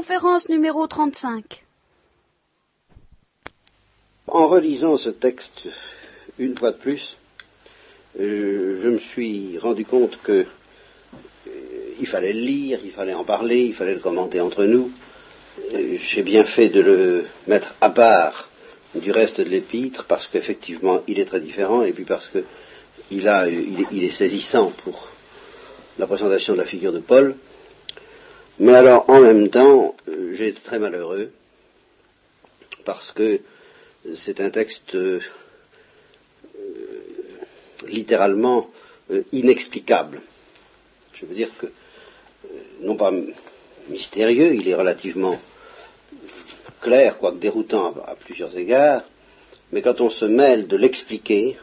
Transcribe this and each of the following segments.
conférence numéro 35. En relisant ce texte une fois de plus, euh, je me suis rendu compte que euh, il fallait le lire, il fallait en parler, il fallait le commenter entre nous. Euh, J'ai bien fait de le mettre à part du reste de l'épître parce qu'effectivement il est très différent et puis parce que il, a, il, est, il est saisissant pour la présentation de la figure de Paul. Mais alors en même temps, euh, j'ai été très malheureux parce que c'est un texte euh, littéralement euh, inexplicable. Je veux dire que, non pas mystérieux, il est relativement clair, quoique déroutant à, à plusieurs égards, mais quand on se mêle de l'expliquer,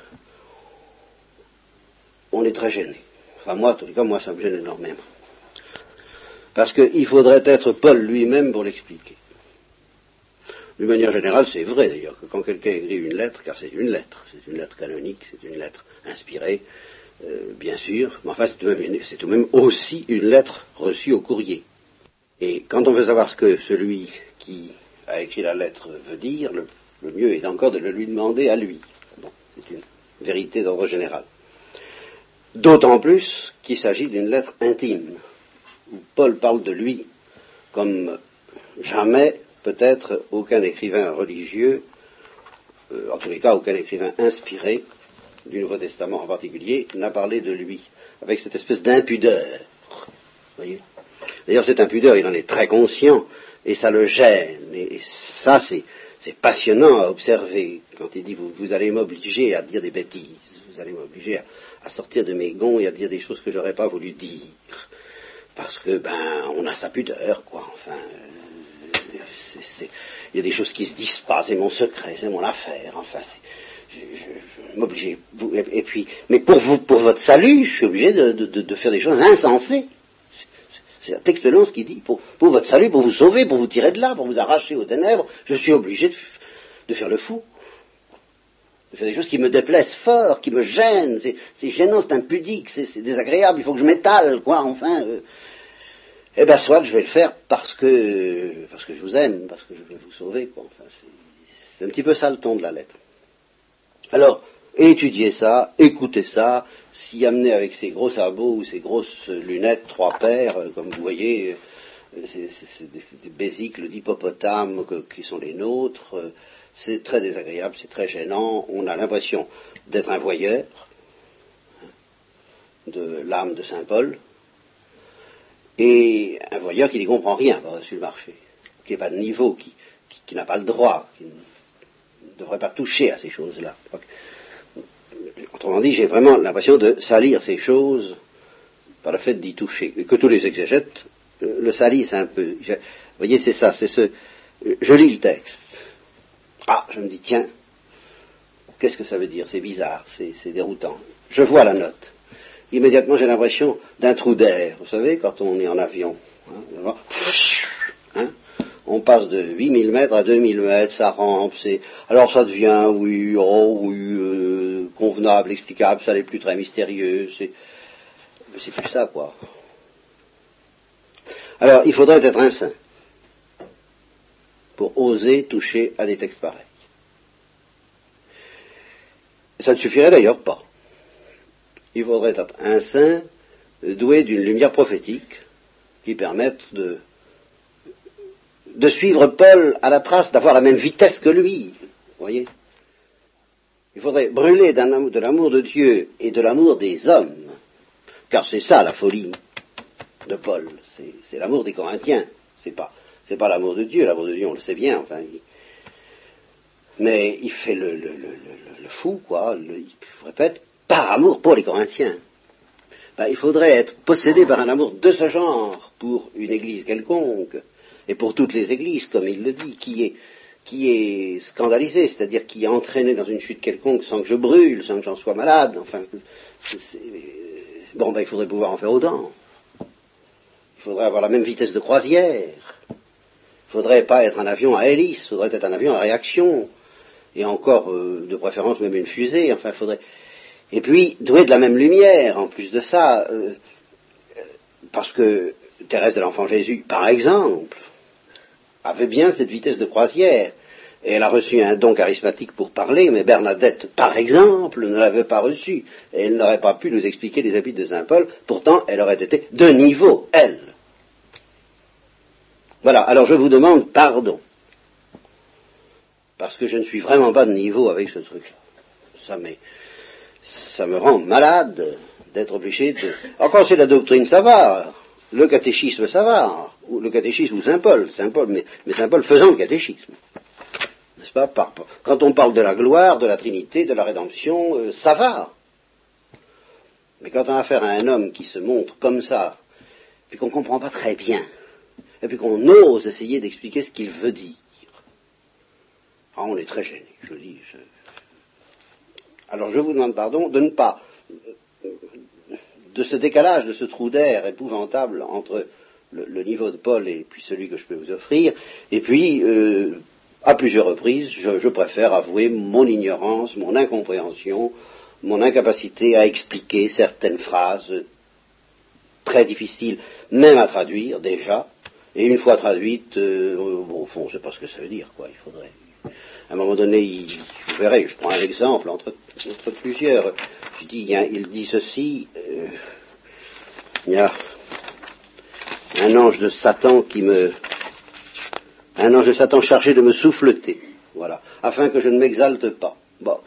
on est très gêné. Enfin moi, en tout cas, moi ça me gêne énormément. Parce qu'il faudrait être Paul lui-même pour l'expliquer. D'une manière générale, c'est vrai d'ailleurs que quand quelqu'un écrit une lettre, car c'est une lettre, c'est une lettre canonique, c'est une lettre inspirée, euh, bien sûr, mais enfin c'est tout, de même aussi une lettre reçue au courrier. Et quand on veut savoir ce que celui qui a écrit la lettre veut dire, le, le mieux est encore de le lui demander à lui. Bon, c'est une vérité d'ordre général. D'autant plus qu'il s'agit d'une lettre intime, Paul parle de lui comme jamais peut-être aucun écrivain religieux, euh, en tous les cas aucun écrivain inspiré du Nouveau Testament en particulier, n'a parlé de lui, avec cette espèce d'impudeur. D'ailleurs, cette impudeur, il en est très conscient, et ça le gêne, et ça, c'est, c'est passionnant à observer, quand il dit, vous, vous allez m'obliger à dire des bêtises, vous allez m'obliger à, à, sortir de mes gonds et à dire des choses que j'aurais pas voulu dire, parce que, ben, on a sa pudeur, quoi, enfin... C'est, il y a des choses qui se disent pas, c'est mon secret, c'est mon affaire, enfin, je, je, je m'obliger. Et, et, puis, mais pour vous, pour votre salut, je suis obligé de, de, de faire des choses insensées. C'est la texte qui dit, pour, votre salut, pour vous sauver, pour vous tirer de là, pour vous arracher aux ténèbres, je suis obligé de, de faire le fou. De faire des choses qui me déplaisent fort, qui me gênent, c'est gênant, c'est impudique, c'est désagréable, il faut que je m'étale, quoi, enfin. Euh, eh bien, soit je vais le faire parce que, parce que je vous aime, parce que je veux vous sauver. Quoi. Enfin, c'est un petit peu ça le ton de la lettre. Alors, étudiez ça, écoutez ça, s'y amener avec ses gros sabots ou ses grosses lunettes, trois paires, comme vous voyez, c'est des, des bésicles d'hippopotame qui sont les nôtres. C'est très désagréable, c'est très gênant. On a l'impression d'être un voyeur de l'âme de Saint Paul et un voyeur qui n'y comprend rien sur le marché, qui n'est pas de niveau, qui, n'a pas le droit, qui ne devrait pas toucher à ces choses-là. Autrement dit, j'ai vraiment l'impression de salir ces choses par le fait d'y toucher, et que tous les exégètes euh, le salissent un peu. Vous voyez, c'est ça, c'est ce. Je lis le texte. Ah, je me dis, tiens, qu'est-ce que ça veut dire? C'est bizarre, c'est déroutant. Je vois la note immédiatement j'ai l'impression d'un trou d'air. Vous savez, quand on est en avion, hein, hein, on passe de 8000 mètres à 2000 mètres, ça rampe, alors ça devient, oui, oh, oui, euh, convenable, explicable, ça n'est plus très mystérieux, c'est, c'est plus ça, quoi. Alors, il faudrait être un saint pour oser toucher à des textes pareils. Ça ne suffirait d'ailleurs pas il faudrait être un saint doué d'une lumière prophétique qui permette de, suivre Paul à la trace, d'avoir la même vitesse que lui. Voyez Il faudrait brûler de l'amour de Dieu et de l'amour des hommes, car c'est ça la folie de Paul, c'est l'amour des Corinthiens, c'est pas c'est pas l'amour de Dieu, l'amour de Dieu on le sait bien, enfin. Mais il fait le, le, le, fou, quoi. il répète, par amour pour les Corinthiens. Ben, il faudrait être possédé par un amour de ce genre pour une église quelconque, et pour toutes les églises, comme il le dit, qui est, qui est c'est-à-dire qui est entraîné dans une chute quelconque sans que je brûle, sans que j'en sois malade, enfin, est, bon, ben, il faudrait pouvoir en faire autant. Il faudrait avoir la même vitesse de croisière. Faudrait pas être un avion à hélice, faudrait être un avion à réaction, et encore, euh, de préférence, même une fusée, enfin, faudrait, et puis, doué de la même lumière, en plus de ça, euh, parce que Thérèse de l'Enfant Jésus, par exemple, avait bien cette vitesse de croisière. Et elle a reçu un don charismatique pour parler, mais Bernadette, par exemple, ne l'avait pas reçu. Et elle n'aurait pas pu nous expliquer les habits de Saint Paul. Pourtant, elle aurait été de niveau, elle. Voilà, alors je vous demande pardon. Parce que je ne suis vraiment pas de niveau avec ce truc-là. Ça, ça me rend malade d'être obligé de... Encore c'est la doctrine, ça va. Le catéchisme, ça va. Ou le catéchisme ou Saint Paul. Saint Paul mais, Saint Paul faisant le catéchisme. N'est-ce pas? Quand on parle de la gloire, de la Trinité, de la rédemption, euh, ça va. Mais quand on a affaire à un homme qui se montre comme ça, puis qu'on ne comprend pas très bien, et puis qu'on ose essayer d'expliquer ce qu'il veut dire, ah, on est très gêné, je dis. Alors je vous demande pardon de ne pas, de ce décalage, de ce trou d'air épouvantable entre le, niveau de Paul et puis celui que je peux vous offrir, et puis, euh, à plusieurs reprises, je, préfère avouer mon ignorance, mon incompréhension, mon incapacité à expliquer certaines phrases très difficiles, même à traduire déjà, et une fois traduites, euh, au fond, je ne sais pas ce que ça veut dire, quoi, il faudrait à un moment donné, il, vous verrez, je prends un exemple entre, plusieurs. Je dis, il, dit ceci, euh, il y a un ange de Satan qui me, un ange de Satan chargé de me souffleter, voilà, afin que je ne m'exalte pas. Bon.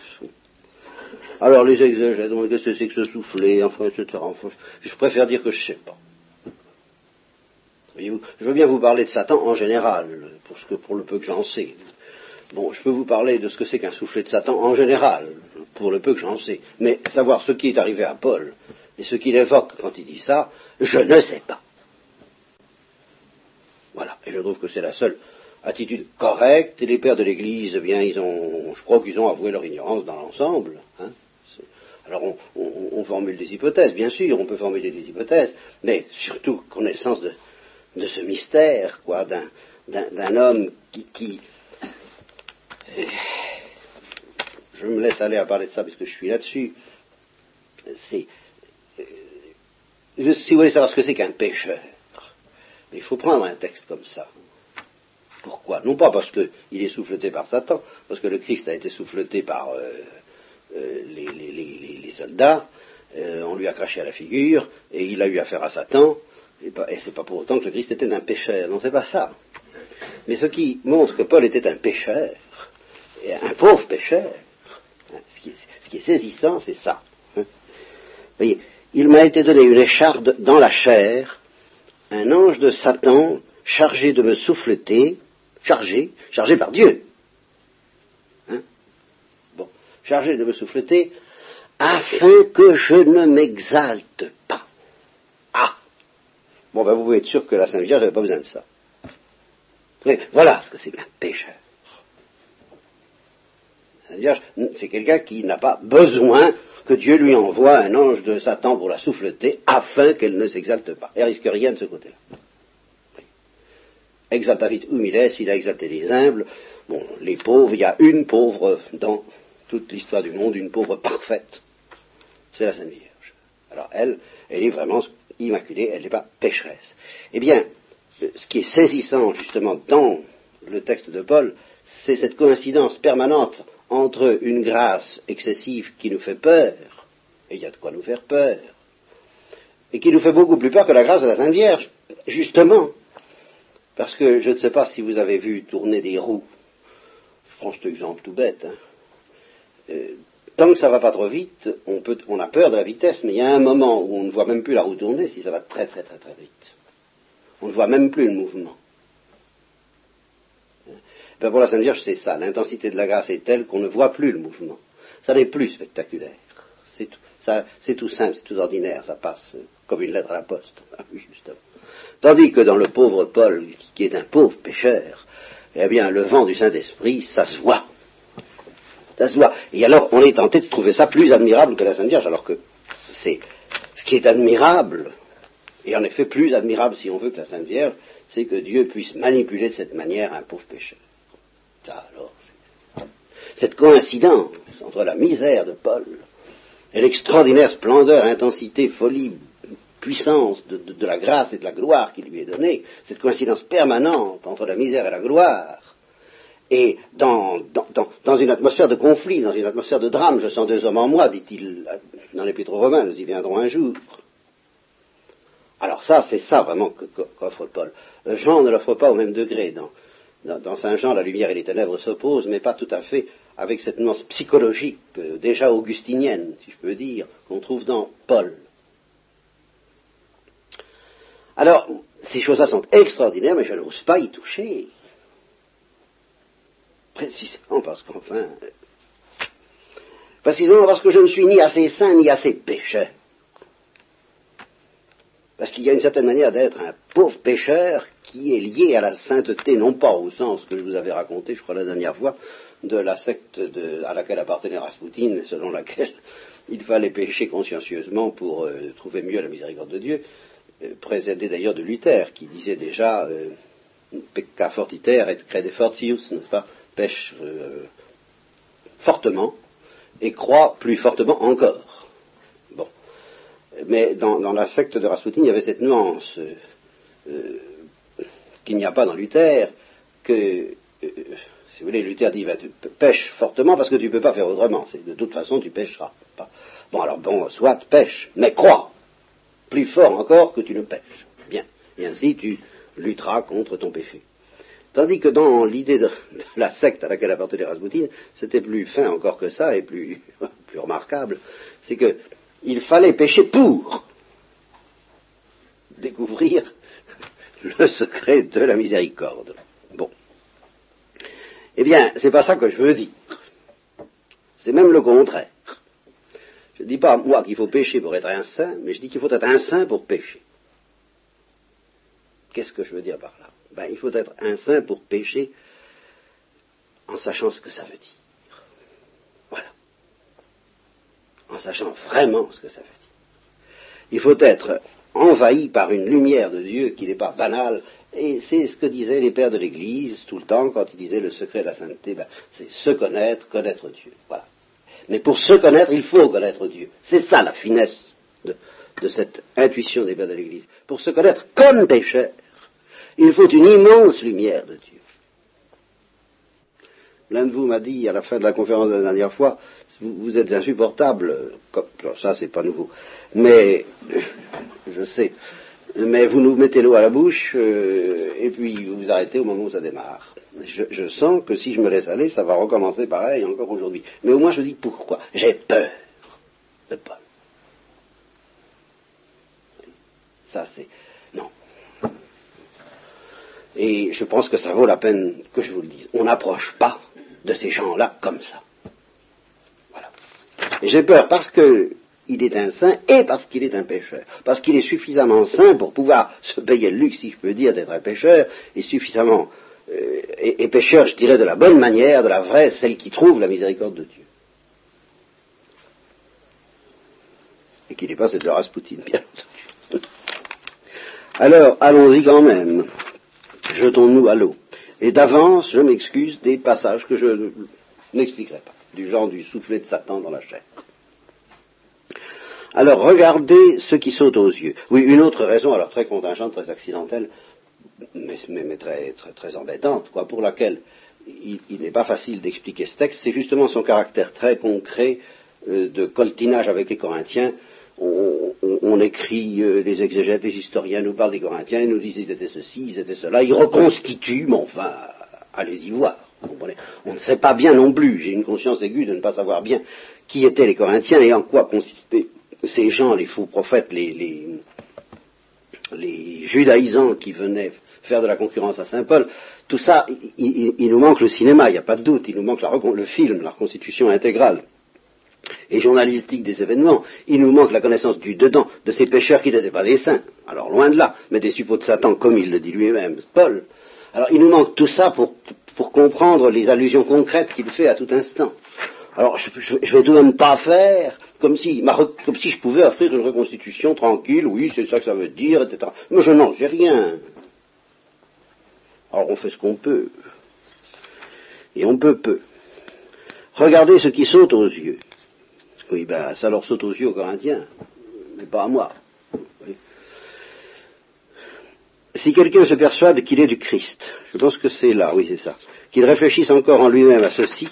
Alors les exégètes, qu'est-ce que c'est que ce souffler, enfin, etc. je préfère dire que je ne sais pas. Je veux bien vous parler de Satan en général, pour, ce que, pour le peu que j'en sais. Bon, je peux vous parler de ce que c'est qu'un soufflet de Satan en général, pour le peu que j'en sais, mais savoir ce qui est arrivé à Paul et ce qu'il évoque quand il dit ça, je ne sais pas. Voilà, et je trouve que c'est la seule attitude correcte, et les pères de l'Église, eh bien, ils ont, je crois qu'ils ont avoué leur ignorance dans l'ensemble. Hein. Alors on, formule des hypothèses, bien sûr, on peut formuler des hypothèses, mais surtout connaissance de, de ce mystère, quoi, d'un homme qui je me laisse aller à parler de ça parce que je suis là-dessus. C'est, euh, si vous voulez savoir ce que c'est qu'un pécheur, il faut prendre un texte comme ça. Pourquoi? Non pas parce qu'il est souffleté par Satan, parce que le Christ a été souffleté par euh, euh, les, soldats, on lui a craché à la figure, et il a eu affaire à Satan, et, et c'est pas pour autant que le Christ était un pécheur, non, c'est pas ça. Mais ce qui montre que Paul était un pécheur, un pauvre pécheur. Ce qui est, saisissant, c'est ça. Hein. voyez, il m'a été donné une écharde dans la chair, un ange de Satan chargé de me souffleter, chargé, chargé par Dieu. Hein. bon, chargé de me souffleter, afin que je ne m'exalte Bon, ben vous pouvez être sûr que la Sainte Vierge n'avait pas besoin de ça. Voilà ce que c'est qu'un pécheur c'est quelqu'un qui n'a pas besoin que Dieu lui envoie un ange de Satan pour la souffleter afin qu'elle ne s'exalte pas. Elle risque rien de ce côté-là. Exaltavit humiles, il a exalté les humbles. Bon, les pauvres, il y a une pauvre dans toute l'histoire du monde, une pauvre parfaite. C'est la Sainte Vierge. Alors elle, elle est vraiment immaculée, elle n'est pas pécheresse. Eh bien, ce qui est saisissant justement dans le texte de Paul, c'est cette coïncidence permanente entre une grâce excessive qui nous fait peur, et il y a de quoi nous faire peur, et qui nous fait beaucoup plus peur que la grâce de la Sainte Vierge, justement, parce que je ne sais pas si vous avez vu tourner des roues, je prends cet exemple tout bête, hein. Euh, tant que ça ne va pas trop vite, on, a peur de la vitesse, mais il y a un moment où on ne voit même plus la roue tourner si ça va très très très très vite. On ne voit même plus le mouvement. Pour la Sainte Vierge, c'est ça. L'intensité de la grâce est telle qu'on ne voit plus le mouvement. Ça n'est plus spectaculaire. C'est tout, tout, simple, c'est tout ordinaire. Ça passe comme une lettre à la poste. Ah justement. Tandis que dans le pauvre Paul, qui est un pauvre pécheur, eh bien, le vent du Saint-Esprit, ça se voit. Et alors, on est tenté de trouver ça plus admirable que la Sainte Vierge, alors que c'est ce qui est admirable, et en effet plus admirable si on veut que la Sainte Vierge, c'est que Dieu puisse manipuler de cette manière un pauvre pécheur. Ça alors, cette coïncidence entre la misère de Paul et l'extraordinaire splendeur, intensité, folie, puissance de, la grâce et de la gloire qui lui est donnée, cette coïncidence permanente entre la misère et la gloire, et dans, une atmosphère de conflit, dans une atmosphère de drame, je sens deux hommes en moi, dit-il dans l'Épître aux Romains, nous y viendrons un jour. Alors ça, c'est ça vraiment qu'offre Paul. Jean ne l'offre pas au même degré. Dans, Saint Jean, la lumière et les ténèbres s'opposent, mais pas tout à fait avec cette nuance psychologique, euh, déjà augustinienne, si je peux dire, qu'on trouve dans Paul. Alors, ces choses-là sont extraordinaires, mais je n'ose pas y toucher. Précisément parce qu'enfin, précisément parce que je ne suis ni assez saint ni assez pécheur. Parce qu'il y a une certaine manière d'être un pauvre pécheur qui est lié à la sainteté, non pas au sens que je vous avais raconté, je crois, la dernière fois, de la secte à laquelle appartenait Rasputin, selon laquelle il fallait pécher consciencieusement pour euh, trouver mieux la miséricorde de Dieu, euh, d'ailleurs de Luther, qui disait déjà euh, fortiter et crede fortius, n'est-ce pas? Pêche euh, fortement et croit plus fortement encore. Bon. Mais dans, la secte de Rasputin, il y avait cette nuance euh, euh, qu'il n'y a pas dans Luther, que, si vous voulez, Luther dit, pêches fortement parce que tu ne peux pas faire autrement. de toute façon, tu pêcheras. Bon, alors bon, soit pêche, mais crois, plus fort encore que tu ne pêches. Bien. Et ainsi, tu lutteras contre ton péché. Tandis que dans l'idée de, la secte à laquelle appartenait Rasputin, c'était plus fin encore que ça et plus, plus remarquable, c'est qu'il fallait pécher pour découvrir le secret de la miséricorde. Bon. Eh bien, c'est pas ça que je veux dire. C'est même le contraire. Je ne dis pas, moi, qu'il faut pécher pour être un saint, mais je dis qu'il faut être un saint pour pécher. Qu'est-ce que je veux dire par là? Ben, il faut être un saint pour pécher en sachant ce que ça veut dire. Voilà. En sachant vraiment ce que ça veut dire. Il faut être envahi par une lumière de Dieu qui n'est pas banale, et c'est ce que disaient les pères de l'Église tout le temps quand ils disaient le secret de la sainteté, ben, c'est se connaître, connaître Dieu. Voilà. Mais pour se connaître, il faut connaître Dieu. C'est ça la finesse de, cette intuition des pères de l'Église. Pour se connaître comme pécheur, il faut une immense lumière de Dieu. L'un de vous m'a dit à la fin de la conférence de la dernière fois, vous, êtes insupportable, comme, ça c'est pas nouveau, mais je sais, mais vous nous mettez l'eau à la bouche euh, et puis vous vous arrêtez au moment où ça démarre. Je, sens que si je me laisse aller, ça va recommencer pareil encore aujourd'hui. Mais au moins je dis pourquoi. J'ai peur de Paul. Ça c'est non. Et je pense que ça vaut la peine que je vous le dise. On n'approche pas de ces gens-là comme ça. Voilà. J'ai peur parce qu'il est un saint et parce qu'il est un pécheur. Parce qu'il est suffisamment saint pour pouvoir se payer le luxe, si je peux dire, d'être un pécheur, et suffisamment euh, et, pécheur, je dirais, de la bonne manière, de la vraie, celle qui trouve la miséricorde de Dieu. Et qui n'est pas cette de Rasputin, bien entendu. Alors, allons-y quand même jetons-nous à l'eau. Et d'avance, je m'excuse des passages que je n'expliquerai pas, du genre du soufflet de Satan dans la chair. Alors, regardez ce qui saute aux yeux. Oui, une autre raison, alors très contingente, très accidentelle, mais, très, embêtante, quoi, pour laquelle il, n'est pas facile d'expliquer ce texte, c'est justement son caractère très concret euh, de coltinage avec les Corinthiens, on, écrit, euh, les exégètes, les historiens nous parlent des Corinthiens, ils nous disent ils étaient ceci, ils étaient cela, ils reconstituent, mais enfin, allez-y voir. On ne sait pas bien non plus, j'ai une conscience aiguë de ne pas savoir bien qui étaient les Corinthiens et en quoi consistaient ces gens, les faux prophètes, les, les, judaïsants qui venaient faire de la concurrence à Saint Paul. Tout ça, il, nous manque le cinéma, il n'y a pas de doute, il nous manque le film, la reconstitution intégrale et journalistique des événements, il nous manque la connaissance du dedans de ces pécheurs qui n'étaient pas des saints, alors loin de là, mais des suppôts de Satan, comme il le dit lui-même, Paul. Alors il nous manque tout ça pour, comprendre les allusions concrètes qu'il fait à tout instant. Alors je, ne vais tout de même pas faire comme si, comme si je pouvais offrir une reconstitution tranquille, oui, c'est ça que ça veut dire, etc. Mais je n'en sais rien. Alors on fait ce qu'on peut. Et on peut peu. Regardez ce qui saute aux yeux. Oui, ben ça leur saute aux yeux aux Corinthiens, mais pas à moi. si quelqu'un se persuade qu'il est du Christ, je pense que c'est là, oui c'est ça, qu'il réfléchisse encore en lui-même à ceci,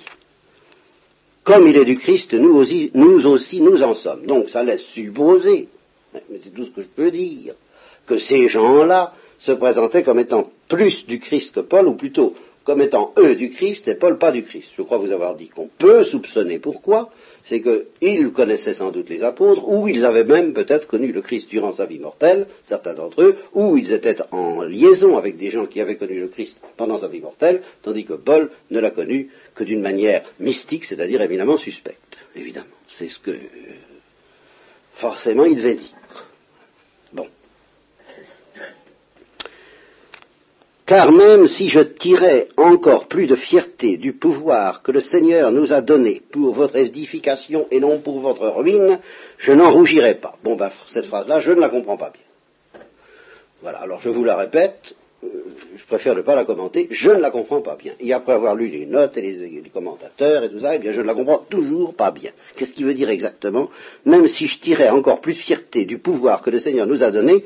comme il est du Christ, nous aussi, nous aussi, nous en sommes. Donc ça laisse supposer, mais c'est tout ce que je peux dire, que ces gens-là se présentaient comme étant plus du Christ que Paul, ou plutôt comme étant eux du Christ et Paul pas du Christ. Je crois vous avoir dit qu'on peut soupçonner pourquoi, c'est qu'ils connaissaient sans doute les apôtres, ou ils avaient même peut-être connu le Christ durant sa vie mortelle, certains d'entre eux, ou ils étaient en liaison avec des gens qui avaient connu le Christ pendant sa vie mortelle, tandis que Paul ne l'a connu que d'une manière mystique, c'est-à-dire évidemment suspecte. Évidemment, c'est ce que forcément il devait dire. Bon. Car même si je tirais encore plus de fierté du pouvoir que le Seigneur nous a donné pour votre édification et non pour votre ruine, je n'en rougirai pas. Bon, ben, cette phrase-là, je ne la comprends pas bien. Voilà, alors je vous la répète, euh, je préfère ne pas la commenter, je ne la comprends pas bien. Et après avoir lu les notes et les, les commentateurs et tout ça, eh bien, je ne la comprends toujours pas bien. Qu'est-ce qu'il veut dire exactement? Même si je tirais encore plus de fierté du pouvoir que le Seigneur nous a donné,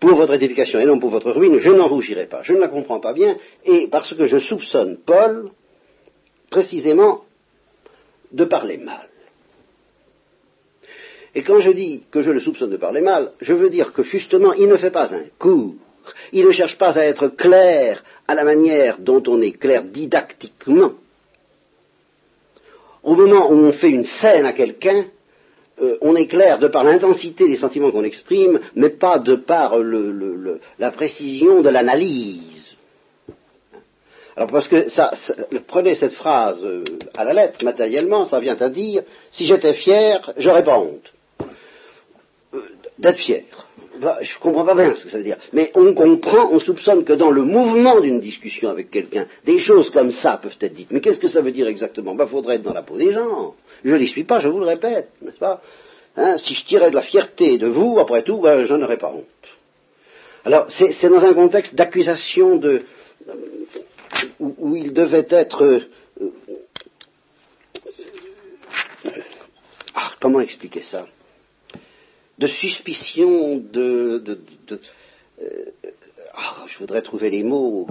pour votre édification et non pour votre ruine, je n'en rougirai pas. Je ne la comprends pas bien, et parce que je soupçonne Paul, précisément, de parler mal. Et quand je dis que je le soupçonne de parler mal, je veux dire que justement, il ne fait pas un cours, il ne cherche pas à être clair à la manière dont on est clair didactiquement. Au moment où on fait une scène à quelqu'un, euh, on est clair de par l'intensité des sentiments qu'on exprime, mais pas de par la précision de l'analyse. Alors parce que ça, prenez cette phrase euh, à la lettre, matériellement, ça vient à dire, si j'étais fier, j'aurais pas honte. D'être fier. Bah, je ne comprends pas bien ce que ça veut dire. Mais on comprend, on soupçonne que dans le mouvement d'une discussion avec quelqu'un, des choses comme ça peuvent être dites. Mais qu'est-ce que ça veut dire exactement? Il bah, faudrait être dans la peau des gens. Je n'y suis pas, je vous le répète, n'est-ce pas? Hein, Si je tirais de la fierté de vous, après tout, ben, je n'aurais pas honte. Alors, c'est dans un contexte d'accusation de, où, il devait être... Euh, ah, comment expliquer ça? De suspicion, de... de, euh, ah, je voudrais trouver les mots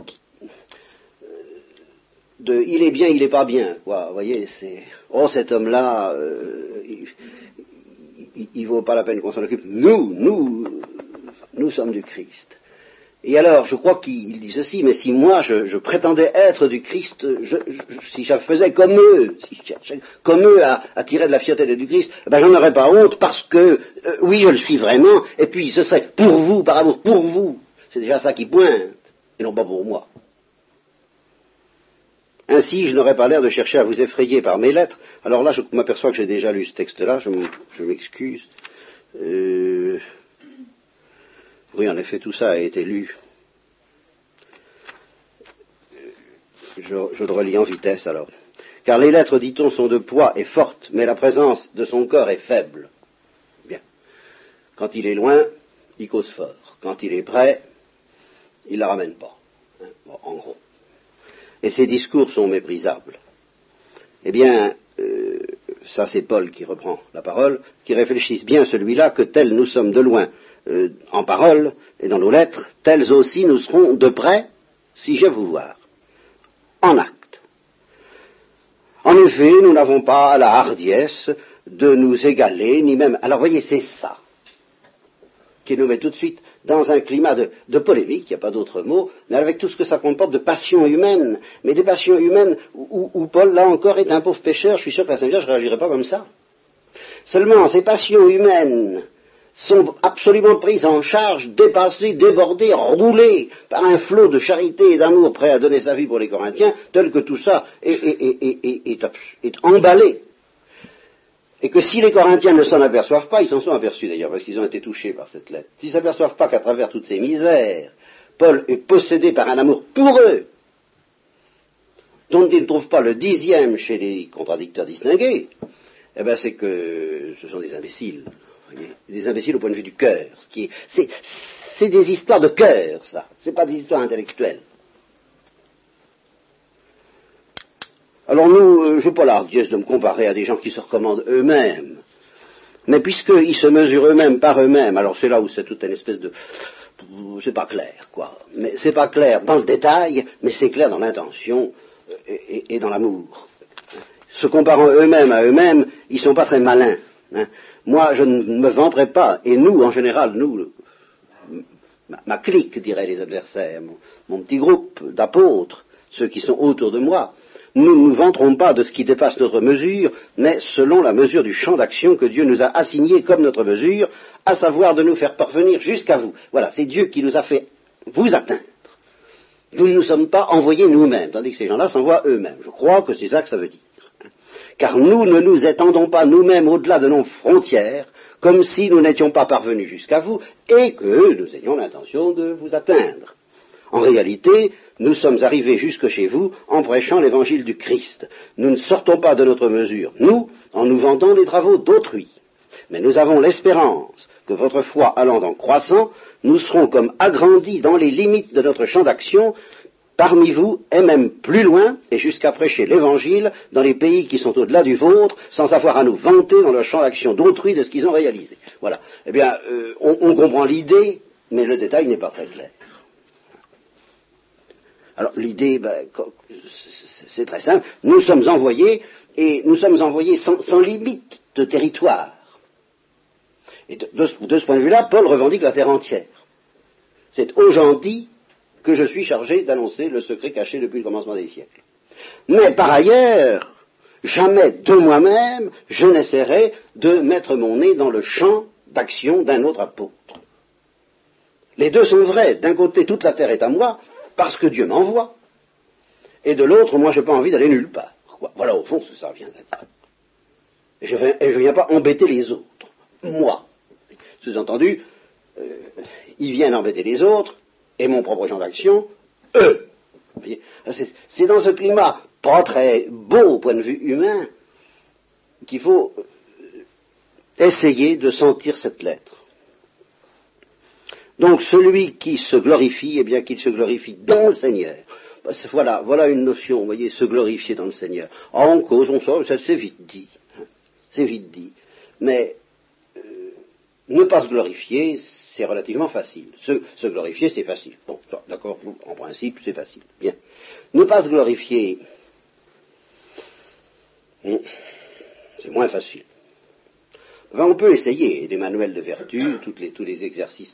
de il est bien, il n'est pas bien, quoi. Vous voyez, c'est oh cet homme-là, euh, il, ne vaut pas la peine qu'on s'en occupe. Nous, nous, nous sommes du Christ. Et alors, je crois qu'il dit ceci, mais si moi je, prétendais être du Christ, si je faisais comme eux, si je cherchais comme eux à, tirer de la fierté du Christ, eh ben j'en aurais pas honte parce que euh, oui, je le suis vraiment, et puis ce serait pour vous, par amour, pour vous. C'est déjà ça qui pointe, et non pas pour moi. Ainsi, je n'aurais pas l'air de chercher à vous effrayer par mes lettres. Alors là, je m'aperçois que j'ai déjà lu ce texte-là, je m'excuse. Euh, oui, en effet, tout ça a été lu. Je, le relis en vitesse alors. Car les lettres, dit-on, sont de poids et fortes, mais la présence de son corps est faible. Bien. Quand il est loin, il cause fort. Quand il est près, il la ramène pas. Hein, en gros et ses discours sont méprisables. Eh bien, euh, ça c'est Paul qui reprend la parole, qui réfléchisse bien celui-là que tels nous sommes de loin euh, en parole et dans nos lettres, tels aussi nous serons de près si je vous voir, en acte. En effet, nous n'avons pas la hardiesse de nous égaler, ni même. Alors voyez, c'est ça qui nous met tout de suite dans un climat de, polémique, il n'y a pas d'autre mot, mais avec tout ce que ça comporte de passion humaine, mais des passions humaines où, Paul, là encore, est un pauvre pécheur, je suis sûr que la Sainte Vierge ne réagirait pas comme ça. Seulement, ces passions humaines sont absolument prises en charge, dépassées, débordées, roulées par un flot de charité et d'amour prêt à donner sa vie pour les Corinthiens, tel que tout ça est emballé et que si les Corinthiens ne s'en aperçoivent pas, ils s'en sont aperçus d'ailleurs, parce qu'ils ont été touchés par cette lettre, s'ils ne s'aperçoivent pas qu'à travers toutes ces misères, Paul est possédé par un amour pour eux, dont ils ne trouvent pas le dixième chez les contradicteurs distingués, eh bien c'est que ce sont des imbéciles. Des imbéciles au point de vue du cœur. C'est des histoires de cœur, ça. Ce pas des histoires intellectuelles. Alors nous, euh, je n'ai pas la de me comparer à des gens qui se recommandent eux-mêmes. Mais puisqu'ils se mesurent eux-mêmes par eux-mêmes, alors c'est là où c'est toute une espèce de, c'est pas clair, quoi. Mais c'est pas clair dans le détail, mais c'est clair dans l'intention euh, et, dans l'amour. Se comparant eux-mêmes à eux-mêmes, ils sont pas très malins. Hein. Moi, je ne me vanterai pas, et nous, en général, nous, ma, clique, diraient les adversaires, mon petit groupe d'apôtres, ceux qui sont autour de moi, nous ne nous vanterons pas de ce qui dépasse notre mesure, mais selon la mesure du champ d'action que Dieu nous a assigné comme notre mesure, à savoir de nous faire parvenir jusqu'à vous. Voilà, c'est Dieu qui nous a fait vous atteindre. Nous ne nous sommes pas envoyés nous-mêmes, tandis que ces gens-là s'envoient eux-mêmes. Je crois que c'est ça que ça veut dire. Car nous ne nous étendons pas nous-mêmes au-delà de nos frontières, comme si nous n'étions pas parvenus jusqu'à vous, et que nous ayons l'intention de vous atteindre. En réalité, nous sommes arrivés jusque chez vous en prêchant l'évangile du Christ. Nous ne sortons pas de notre mesure, nous, en nous vendant les travaux d'autrui. Mais nous avons l'espérance que votre foi allant en croissant, nous serons comme agrandis dans les limites de notre champ d'action parmi vous et même plus loin, et jusqu'à prêcher l'Évangile dans les pays qui sont au-delà du vôtre, sans avoir à nous vanter dans le champ d'action d'autrui de ce qu'ils ont réalisé. Voilà. Eh bien, euh, on comprend l'idée, mais le détail n'est pas très clair. Alors l'idée, ben, c'est très simple. Nous sommes envoyés, et nous sommes envoyés sans, limite de territoire. Et de, ce, point de vue-là, Paul revendique la terre entière. C'est aujourd'hui que je suis chargé d'annoncer le secret caché depuis le commencement des siècles. Mais par ailleurs, jamais de moi-même, je n'essaierai de mettre mon nez dans le champ d'action d'un autre apôtre. Les deux sont vrais. D'un côté, toute la terre est à moi, parce que Dieu m'envoie, et de l'autre, moi, je n'ai pas envie d'aller nulle part. Voilà, au fond, ce que ça vient d'être. Et je ne viens pas embêter les autres. Moi. Sous-entendu, euh, ils viennent embêter les autres, et mon propre champ d'action, eux. C'est dans ce climat pas très beau au point de vue humain qu'il faut euh, essayer de sentir cette lettre. Donc celui qui se glorifie, eh bien qu'il se glorifie dans le Seigneur. Voilà, voilà une notion, vous voyez, se glorifier dans le Seigneur. En cause, on sort, ça c'est vite dit. C'est vite dit. Mais euh, ne pas se glorifier, c'est relativement facile. Se, glorifier, c'est facile. Bon, d'accord, en principe, c'est facile. Bien. Ne pas se glorifier, hmm, c'est moins facile. on peut essayer, des manuels de vertu, tous les exercices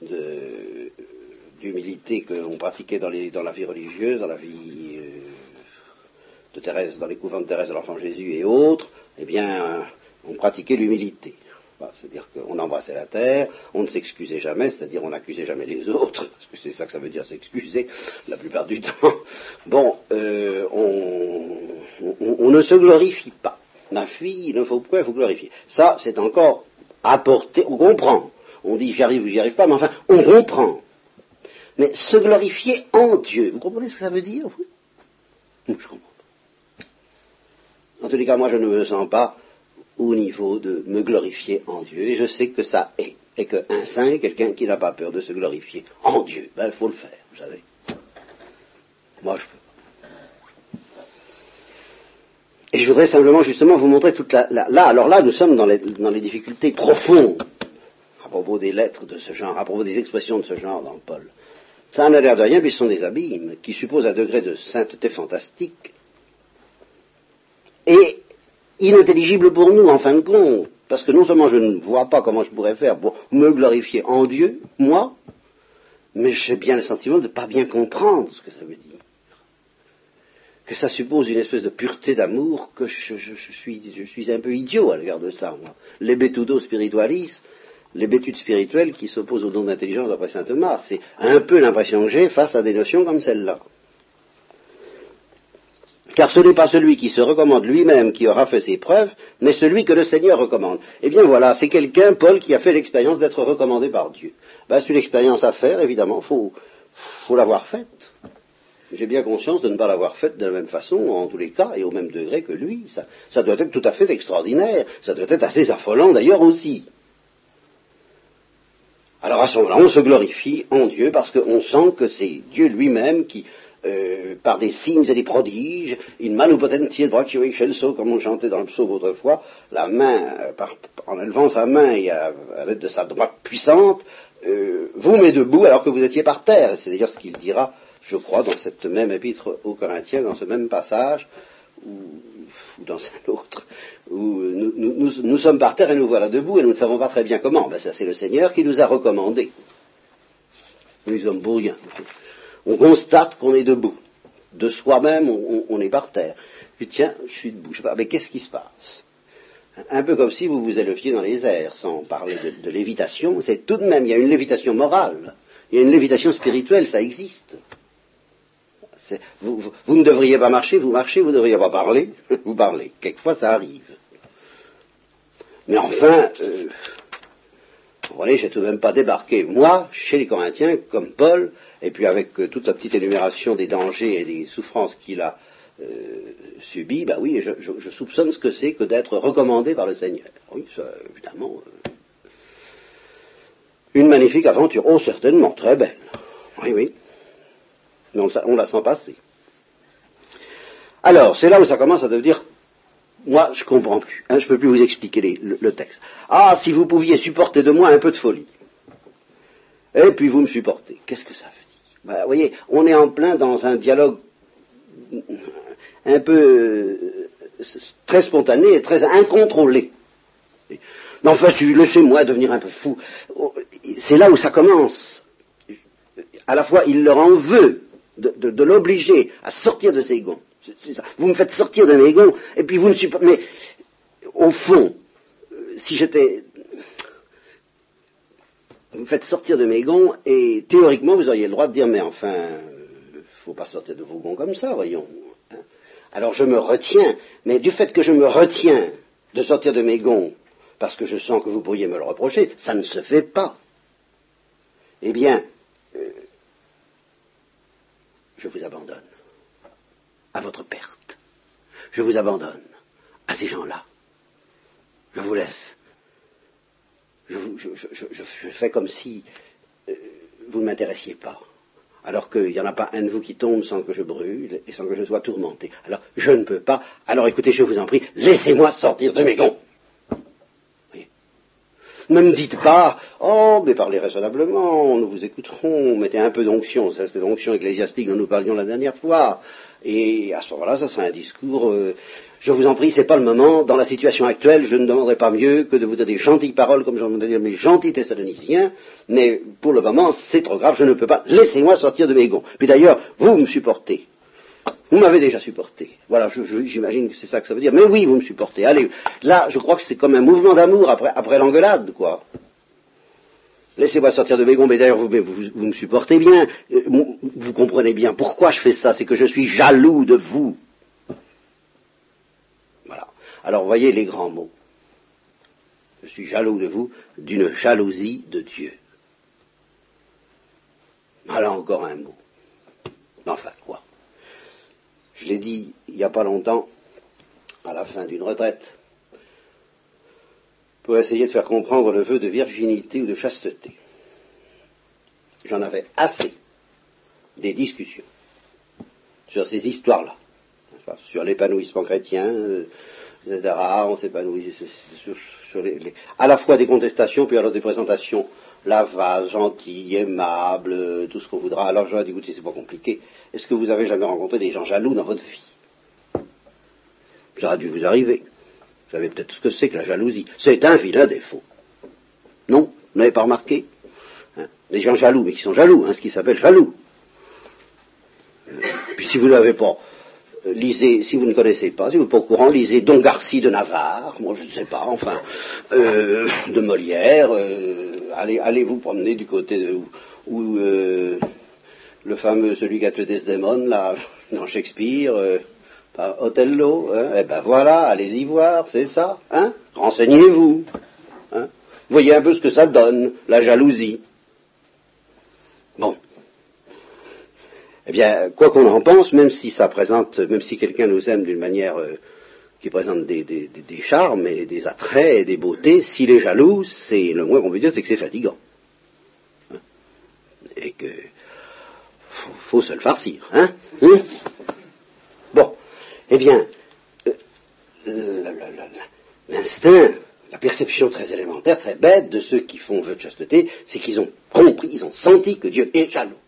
de, d'humilité qu'on pratiquait dans, la vie religieuse, dans la vie euh, de Thérèse, dans les couvents de Thérèse de l'Enfant Jésus et autres, eh bien, on pratiquait l'humilité. C'est-à-dire qu'on embrassait la terre, on ne s'excusait jamais, c'est-à-dire on n'accusait jamais les autres, parce que c'est ça que ça veut dire s'excuser la plupart du temps. Bon, euh, on, ne se glorifie pas. Ma fille, il ne faut pas vous glorifier? Ça, c'est encore apporté, on comprend on dit j'y arrive ou j'y arrive pas, mais enfin, on reprend. Mais se glorifier en Dieu, vous comprenez ce que ça veut dire vous? Je comprends En tous les cas, moi je ne me sens pas au niveau de me glorifier en Dieu, et je sais que ça est, et qu'un saint est quelqu'un qui n'a pas peur de se glorifier en Dieu. Ben, il faut le faire, vous savez. Moi, je peux. Et je voudrais simplement justement vous montrer toute la, là, alors là, nous sommes dans les difficultés profondes à propos des lettres de ce genre, à propos des expressions de ce genre dans Paul. Ça n'a l'air de rien, puis ce sont des abîmes qui supposent un degré de sainteté fantastique inintelligible pour nous, en fin de compte, parce que non seulement je ne vois pas comment je pourrais faire pour me glorifier en Dieu, moi, mais j'ai bien le sentiment de ne pas bien comprendre ce que ça veut dire. Que ça suppose une espèce de pureté d'amour, que je, suis, un peu idiot à l'égard de ça, moi. Les bétudos spiritualistes, l'hébétude spirituelle qui s'oppose au don d'intelligence d'après saint Thomas. C'est un peu l'impression que j'ai face à des notions comme celle-là. Car ce n'est pas celui qui se recommande lui-même qui aura fait ses preuves, mais celui que le Seigneur recommande. Eh bien voilà, c'est quelqu'un, Paul, qui a fait l'expérience d'être recommandé par Dieu. Ben, c'est une expérience à faire, évidemment, il faut, l'avoir faite. J'ai bien conscience de ne pas l'avoir faite de la même façon, en tous les cas, et au même degré que lui. Ça doit être tout à fait extraordinaire, ça doit être assez affolant d'ailleurs aussi. Alors à ce moment-là, on se glorifie en Dieu parce qu'on sent que c'est Dieu lui-même qui, euh, par des signes et des prodiges, in manu potentiae brachio excelso, comme on chantait dans le psaume autrefois, la main, euh, en élevant sa main et à, l'aide de sa droite puissante, euh, vous met debout alors que vous étiez par terre. C'est d'ailleurs ce qu'il dira, je crois, dans cette même épître aux Corinthiens, dans ce même passage, ou, dans un autre, où nous, sommes par terre et nous voilà debout et nous ne savons pas très bien comment. Ben, ça, c'est le Seigneur qui nous a recommandé. Nous sommes pour rien. On constate qu'on est debout. De soi-même, on, est par terre. Je tiens, je suis debout. Je sais pas, mais qu'est-ce qui se passe? Un peu comme si vous vous éleviez dans les airs, sans parler de, lévitation, c'est tout de même, il y a une lévitation morale, il y a une lévitation spirituelle, ça existe. Vous, ne devriez pas marcher, vous marchez, vous ne devriez pas parler, vous parlez. Quelquefois, ça arrive. Mais enfin, euh, vous voyez, j'ai tout de même pas débarqué, moi, chez les Corinthiens, comme Paul, et puis avec euh, toute la petite énumération des dangers et des souffrances qu'il a euh, subi, bah oui, je, soupçonne ce que c'est que d'être recommandé par le Seigneur. Oui, ça, évidemment. Euh, une magnifique aventure. Oh, certainement, très belle. Oui, oui. Mais on, la sent passer. Alors, c'est là où ça commence à devenir. Moi, je comprends plus. Hein, je ne peux plus vous expliquer le, texte. Ah, si vous pouviez supporter de moi un peu de folie. Et puis vous me supportez. Qu'est-ce que ça veut dire? Bah, Vous voyez, on est en plein dans un dialogue un peu euh, très spontané et très incontrôlé. Mais enfin, laissez-moi devenir un peu fou. C'est là où ça commence. À la fois, il leur en veut de, l'obliger à sortir de ses gonds. Vous me faites sortir de mes gonds, et puis vous ne pas. Mais au fond, si j'étais. Vous me faites sortir de mes gonds, et théoriquement, vous auriez le droit de dire, mais enfin, ne faut pas sortir de vos gonds comme ça, voyons alors je me retiens, mais du fait que je me retiens de sortir de mes gonds, parce que je sens que vous pourriez me le reprocher, ça ne se fait pas. Eh bien, euh, je vous abandonne à votre perte. Je vous abandonne à ces gens-là. Je vous laisse. Je, fais comme si euh, vous ne m'intéressiez pas alors qu'il n'y en a pas un de vous qui tombe sans que je brûle et sans que je sois tourmenté. Alors, je ne peux pas. Alors écoutez, je vous en prie, laissez-moi sortir de mes gonds. Ne me dites pas, oh, mais parlez raisonnablement, nous vous écouterons, mettez un peu d'onction, c'était l'onction ecclésiastique dont nous parlions la dernière fois, et à ce moment-là, ça sera un discours, euh, je vous en prie, c'est pas le moment, dans la situation actuelle, je ne demanderai pas mieux que de vous donner gentilles paroles, comme j'en dire mes gentils thessaloniciens, mais pour le moment, c'est trop grave, je ne peux pas, laissez-moi sortir de mes gonds. Puis d'ailleurs, vous me supportez, vous m'avez déjà supporté. Voilà, j'imagine que c'est ça que ça veut dire. Mais oui, vous me supportez. Allez, là, je crois que c'est comme un mouvement d'amour après, l'engueulade, quoi. Laissez-moi sortir de mes gonds, mais d'ailleurs, vous, vous, me supportez bien. Euh, vous comprenez bien pourquoi je fais ça. C'est que je suis jaloux de vous. Voilà. Alors, voyez les grands mots. Je suis jaloux de vous d'une jalousie de Dieu. Voilà encore un mot. Enfin, quoi je l'ai dit il n'y a pas longtemps, à la fin d'une retraite, pour essayer de faire comprendre le vœu de virginité ou de chasteté. J'en avais assez des discussions sur ces histoires-là, sur l'épanouissement chrétien, euh, etc. On s'épanouit à la fois des contestations, puis alors des présentations vase, gentil, aimable, euh, tout ce qu'on voudra. Alors j'aurais dit, écoutez, c'est pas compliqué. Est-ce que vous avez jamais rencontré des gens jaloux dans votre vie? Ça a dû vous arriver. Vous savez peut-être ce que c'est que la jalousie. C'est un vilain défaut. Non Vous n'avez pas remarqué? Hein? Des gens jaloux, mais qui sont jaloux, hein, ce qui s'appelle jaloux. Euh, puis si vous n'avez pas, lisez, si vous ne connaissez pas, si vous n'êtes pas au courant, lisez Don Garci de Navarre, moi je ne sais pas, enfin, euh, de Molière, allez, allez, vous promener du côté de, où, le fameux, celui qui a tué Desdemone, là, dans Shakespeare, par Othello, hein, eh ben voilà, allez-y voir, c'est ça, hein, renseignez-vous, hein, voyez un peu ce que ça donne, la jalousie. Bon. Eh bien, quoi qu'on en pense, même si ça présente, même si quelqu'un nous aime d'une manière euh, qui présente des, charmes et des attraits et des beautés, s'il est jaloux, c'est le moins qu'on peut dire, c'est que c'est fatigant. Hein. et que faut, se le farcir. Hein, hein bon, eh bien, euh, l'instinct la perception très élémentaire, très bête de ceux qui font vœu de chasteté, c'est qu'ils ont compris, ils ont senti que Dieu est jaloux.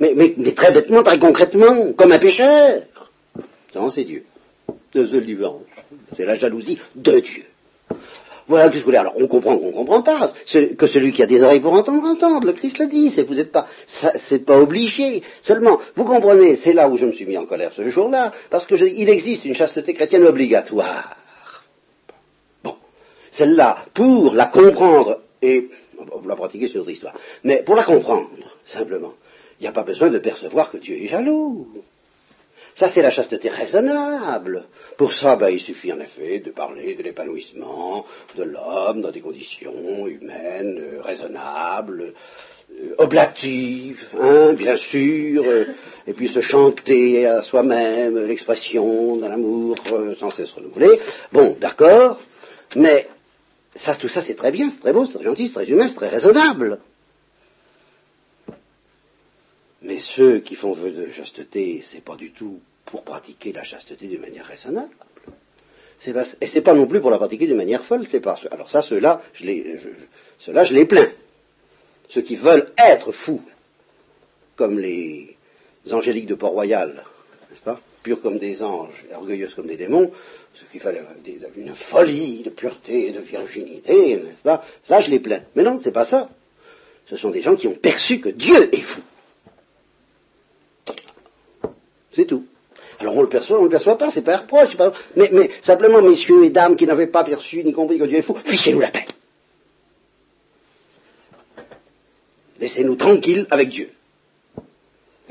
Mais, très bêtement, très concrètement, comme un pécheur. c'est Dieu. Ce. C'est la jalousie de Dieu. Voilà ce que je voulais. Alors, on comprend qu'on ne comprend pas. Que celui qui a des oreilles pour entendre, entendre. Le Christ le dit. C'est, vous n'êtes pas, c'est pas obligé. Seulement, vous comprenez, c'est là où je me suis mis en colère ce jour-là, parce qu'il existe une chasteté chrétienne obligatoire. Bon. Celle-là, pour la comprendre, et, vous la pratiquer sur notre histoire, mais pour la comprendre, simplement, il n'y a pas besoin de percevoir que Dieu est jaloux. Ça, c'est la chasteté raisonnable. Pour ça, ben, il suffit en effet de parler de l'épanouissement de l'homme dans des conditions humaines, euh, raisonnables, euh, oblatives, hein, bien sûr, euh, et puis se chanter à soi-même l'expression d'un amour sans cesse renouvelé. Bon, d'accord, mais ça, tout ça, c'est très bien, c'est très beau, c'est très gentil, c'est très humain, c'est très raisonnable. Mais ceux qui font vœu de chasteté, c'est pas du tout pour pratiquer la chasteté d'une manière raisonnable. Ce et c'est pas non plus pour la pratiquer d'une manière folle, c'est pas. Alors ça, ceux-là, je les, ceux-là, je les plains. Ceux qui veulent être fous, comme les angéliques de Port-Royal, n'est-ce pas Purs comme des anges, orgueilleux comme des démons, ceux qui fallait une folie de pureté et de virginité, n'est-ce pas Ça, je les plains. Mais non, c'est pas ça. Ce sont des gens qui ont perçu que Dieu est fou. C'est tout. Alors on le perçoit, on ne le perçoit pas, c'est pas un reproche. Pas... Mais, mais, simplement, messieurs et dames qui n'avaient pas perçu ni compris que Dieu est fou, fichez-nous la paix. Laissez-nous tranquilles avec Dieu.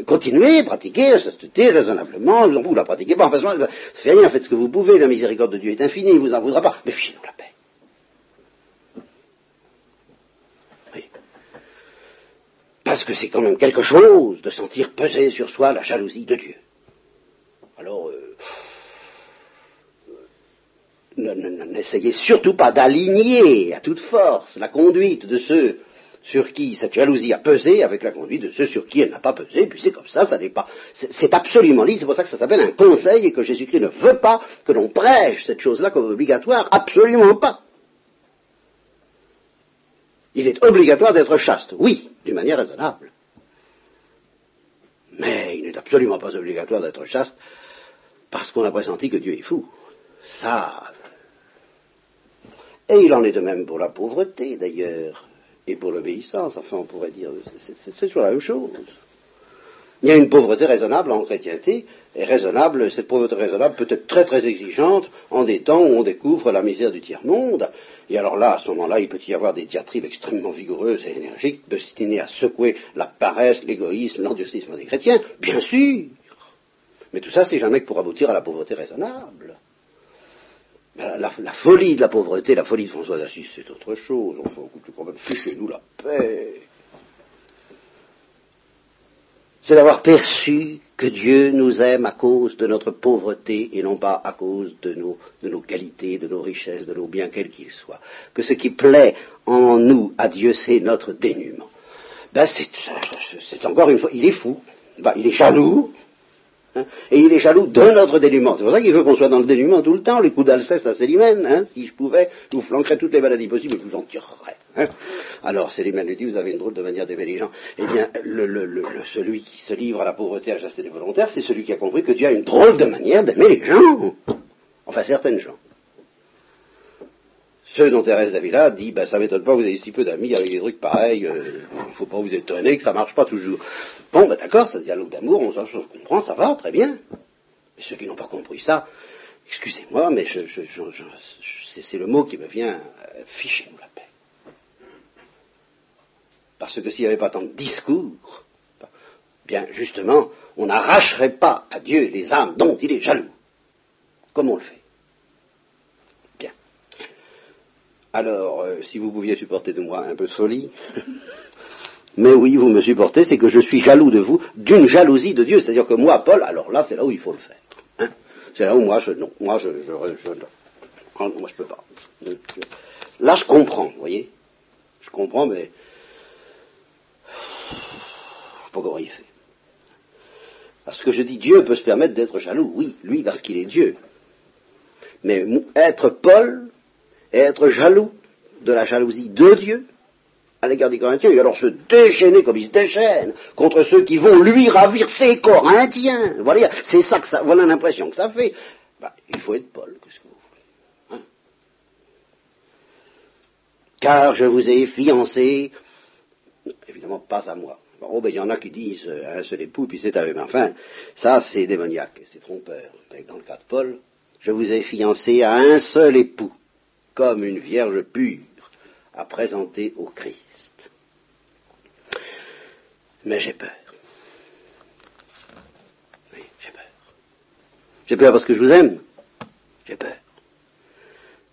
Continuez, pratiquez la chasteté raisonnablement, vous la pratiquez pas, ça fait rien, faites ce que vous pouvez, la miséricorde de Dieu est infinie, il vous en voudra pas, mais fichez-nous la paix. Oui. Parce que c'est quand même quelque chose de sentir peser sur soi la jalousie de Dieu. Alors, euh, n'essayez surtout pas d'aligner à toute force la conduite de ceux sur qui cette jalousie a pesé avec la conduite de ceux sur qui elle n'a pas pesé, puis c'est comme ça, ça n'est pas. C'est absolument libre, c'est pour ça que ça s'appelle un conseil et que Jésus-Christ ne veut pas que l'on prêche cette chose-là comme obligatoire, absolument pas. Il est obligatoire d'être chaste, oui, d'une manière raisonnable. Mais il n'est absolument pas obligatoire d'être chaste parce qu'on a pressenti que Dieu est fou. Ça. Et il en est de même pour la pauvreté, d'ailleurs, et pour l'obéissance. Enfin, on pourrait dire, c'est toujours la même chose. Il y a une pauvreté raisonnable en chrétienté, et raisonnable, cette pauvreté raisonnable peut être très très exigeante en des temps où on découvre la misère du tiers-monde. Et alors là, à ce moment-là, il peut y avoir des diatribes extrêmement vigoureuses et énergiques destinées à secouer la paresse, l'égoïsme, l'endurcissement des chrétiens, bien sûr. Mais tout ça, c'est jamais que pour aboutir à la pauvreté raisonnable. La, folie de la pauvreté, la folie de François d'Assise, c'est autre chose. Enfin, quand même, fichez-nous la paix. C'est d'avoir perçu que Dieu nous aime à cause de notre pauvreté et non pas à cause de nos, de nos qualités, de nos richesses, de nos biens, quels qu'ils soient. Que ce qui plaît en nous à Dieu, c'est notre dénuement. Ben, c'est encore une fois, il est fou. Ben, il est jaloux, Hein. et il est jaloux de notre dénuement. C'est pour ça qu'il veut qu'on soit dans le dénuement tout le temps. Les coups d'Alceste à Célimène, hein. si je pouvais, je vous flanquerais toutes les maladies possibles et je vous en tirerais. Hein. Alors Célimène lui dit, vous avez une drôle de manière d'aimer les gens. Eh bien, celui qui se livre à la pauvreté, à la chasteté volontaire, c'est celui qui a compris que Dieu a une drôle de manière d'aimer les gens. Enfin, certaines gens. Ceux dont Thérèse Davila dit, ben, ça m'étonne pas, vous avez si peu d'amis avec des trucs pareils, il euh, ne faut pas vous étonner que ça marche pas toujours. Bon, ben d'accord, un dialogue d'amour, on, se comprend, ça va, très bien. Mais ceux qui n'ont pas compris ça, excusez-moi, mais c'est le mot qui me vient, euh, fichez-nous la paix. Parce que s'il n'y avait pas tant de discours, bien justement, on n'arracherait pas à Dieu les âmes dont il est jaloux, comme on le fait. Bien. Alors, euh, si vous pouviez supporter de moi un peu de folie, mais oui, vous me supportez, c'est que je suis jaloux de vous, d'une jalousie de Dieu. C'est-à-dire que moi, Paul, alors là, c'est là où il faut le faire. Hein. c'est là où moi, je, non, moi, je, je, moi, je peux pas. Là, je comprends, vous voyez. Je comprends, mais je pas comment il fait. Parce que je dis, Dieu peut se permettre d'être jaloux, oui, lui, parce qu'il est Dieu. Mais être Paul, et être jaloux de la jalousie de Dieu à l'égard des Corinthiens, et alors se déchaîner comme il se déchaîne contre ceux qui vont lui ravir ses Corinthiens. Voilà, c'est ça que ça, voilà l'impression que ça fait. Bah, il faut être Paul, qu'est-ce que vous voulez hein? Car je vous ai fiancé, évidemment pas à moi. Bon, ben, il y en a qui disent un seul époux, puis c'est avec ma Enfin, ça, c'est démoniaque, c'est trompeur. Dans le cas de Paul, je vous ai fiancé à un seul époux, comme une vierge pure à présenter au Christ. Mais j'ai peur. Oui, j'ai peur. J'ai peur parce que je vous aime. J'ai peur.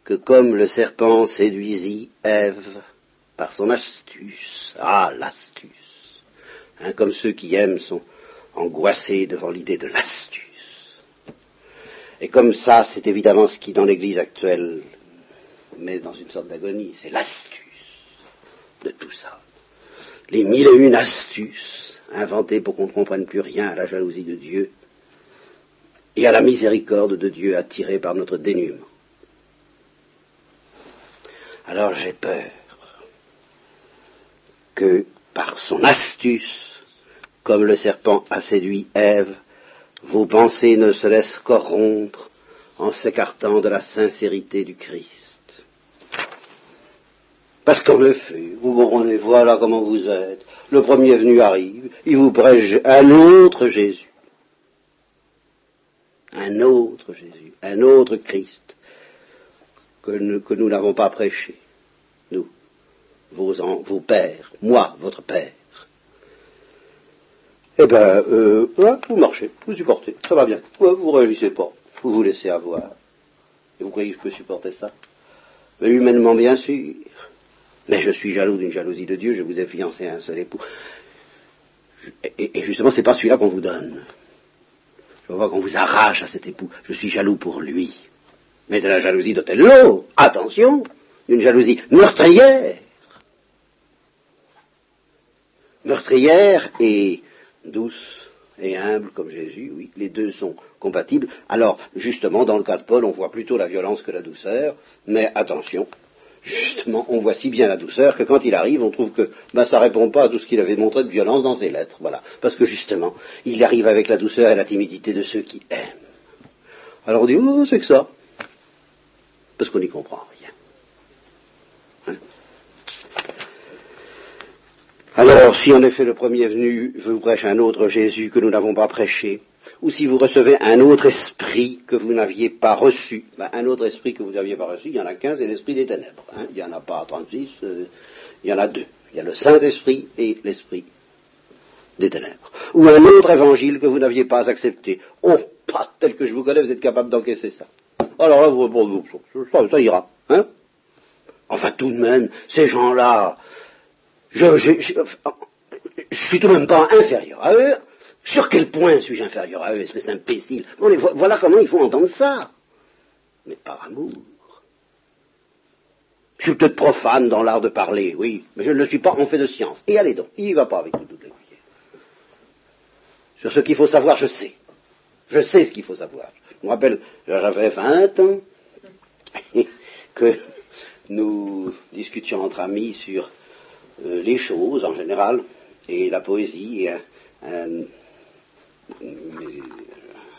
Que comme le serpent séduisit Ève par son astuce, ah l'astuce, Hein, comme ceux qui aiment sont angoissés devant l'idée de l'astuce. Et comme ça, c'est évidemment ce qui, dans l'Église actuelle, met dans une sorte d'agonie, c'est l'astuce de tout ça. Les mille et une astuces inventées pour qu'on ne comprenne plus rien à la jalousie de Dieu et à la miséricorde de Dieu attirée par notre dénuement. Alors j'ai peur que par son astuce, comme le serpent a séduit Ève, vos pensées ne se laissent corrompre en s'écartant de la sincérité du Christ. Parce qu'en effet, vous comprenez, voilà comment vous êtes. Le premier venu arrive, il vous prêche un autre Jésus. Un autre Jésus, un autre Christ que nous n'avons pas prêché, nous vos, pères, moi, votre père. Eh bien, euh, vous marchez, vous supportez, ça va bien. vous vous réagissez pas, vous vous laissez avoir. Et vous croyez que je peux supporter ça? Mais humainement, bien sûr. Mais je suis jaloux d'une jalousie de Dieu, je vous ai fiancé à un seul époux. Et, justement, c'est pas celui-là qu'on vous donne. Je vois qu'on vous arrache à cet époux. Je suis jaloux pour lui. Mais de la jalousie d'Othello, attention, d'une jalousie meurtrière meurtrière et douce et humble comme Jésus, oui, les deux sont compatibles. Alors, justement, dans le cas de Paul, on voit plutôt la violence que la douceur, mais attention, justement, on voit si bien la douceur que quand il arrive, on trouve que ben, ça répond pas à tout ce qu'il avait montré de violence dans ses lettres, voilà, parce que justement, il arrive avec la douceur et la timidité de ceux qui aiment. Alors on dit, oh, c'est que ça, parce qu'on n'y comprend rien. Alors, si en effet le premier venu vous prêche un autre Jésus que nous n'avons pas prêché, ou si vous recevez un autre esprit que vous n'aviez pas reçu, ben, un autre esprit que vous n'aviez pas reçu, il y en a 15, c'est l'esprit des ténèbres. Hein. il n'y en a pas 36, euh, il y en a deux. Il y a le Saint-Esprit et l'esprit des ténèbres. Ou un autre évangile que vous n'aviez pas accepté. Oh, pas tel que je vous connais, vous êtes capable d'encaisser ça. Alors là, vous, bon, ça, ira. Hein enfin, tout de même, ces gens-là, je, je, je, suis tout de même pas inférieur à eux. Sur quel point suis-je inférieur à eux, espèce d'imbécile Voilà comment il faut entendre ça. Mais par amour. Je suis peut-être profane dans l'art de parler, oui, mais je ne le suis pas en fait de science. Et allez donc, il n'y va pas avec toutes les cuillères. Sur ce qu'il faut savoir, je sais. Je sais ce qu'il faut savoir. Je me rappelle, j'avais 20 ans, que nous discutions entre amis sur euh, les choses en général, et la poésie. Et un,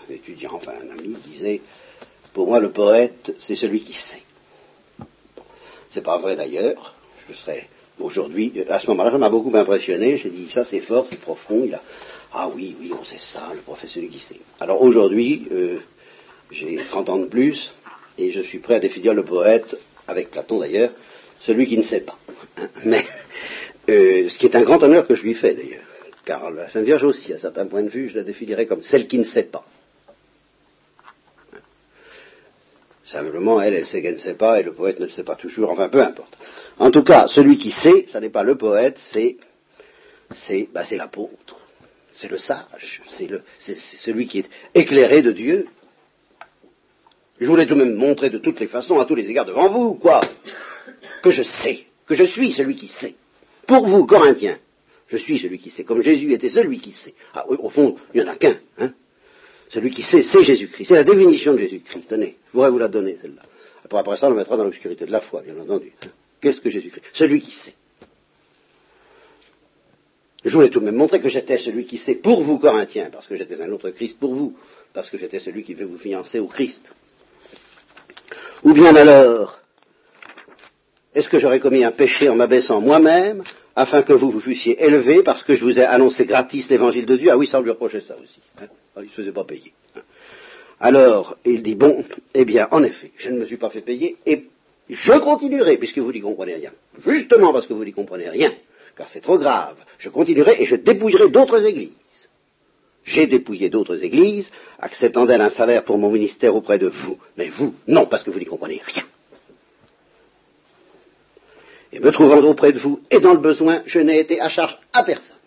étudiant, enfin un ami, disait Pour moi, le poète, c'est celui qui sait. C'est pas vrai d'ailleurs. Je serais aujourd'hui, à ce moment-là, ça m'a beaucoup impressionné. J'ai dit Ça, c'est fort, c'est profond. Il a Ah oui, oui, on sait ça, le prophète, celui qui sait. Alors aujourd'hui, euh, j'ai 30 ans de plus, et je suis prêt à définir le poète, avec Platon d'ailleurs, celui qui ne sait pas. Hein. Mais euh, ce qui est un grand honneur que je lui fais d'ailleurs, car la Sainte Vierge aussi, à certains points de vue, je la définirais comme celle qui ne sait pas. Simplement, elle, elle sait qu'elle ne sait pas, et le poète ne le sait pas toujours, enfin peu importe. En tout cas, celui qui sait, ça n'est pas le poète, c'est c'est bah, l'apôtre, c'est le sage, c'est celui qui est éclairé de Dieu. Je voulais tout de même montrer de toutes les façons, à tous les égards devant vous, quoi, que je sais, que je suis celui qui sait. Pour vous, Corinthiens, je suis celui qui sait, comme Jésus était celui qui sait. Ah au fond, il n'y en a qu'un. Hein celui qui sait, c'est Jésus-Christ. C'est la définition de Jésus-Christ. Tenez, je pourrais vous la donner, celle-là. Après, après ça, on le mettra dans l'obscurité de la foi, bien entendu. Qu'est-ce que Jésus-Christ? Celui qui sait. Je voulais tout de même montrer que j'étais celui qui sait pour vous, Corinthiens, parce que j'étais un autre Christ pour vous, parce que j'étais celui qui veut vous fiancer au Christ. Ou bien alors, est-ce que j'aurais commis un péché en m'abaissant moi-même, afin que vous vous fussiez élevé, parce que je vous ai annoncé gratis l'évangile de Dieu Ah oui, ça on lui reprochait ça aussi. Hein ah, il ne se faisait pas payer. Hein. Alors, il dit, bon, eh bien, en effet, je ne me suis pas fait payer, et je continuerai, puisque vous n'y comprenez rien. Justement parce que vous n'y comprenez rien, car c'est trop grave. Je continuerai et je dépouillerai d'autres églises. J'ai dépouillé d'autres églises, acceptant d'elles un salaire pour mon ministère auprès de vous. Mais vous, non, parce que vous n'y comprenez rien. Et me trouvant auprès de vous et dans le besoin, je n'ai été à charge à personne.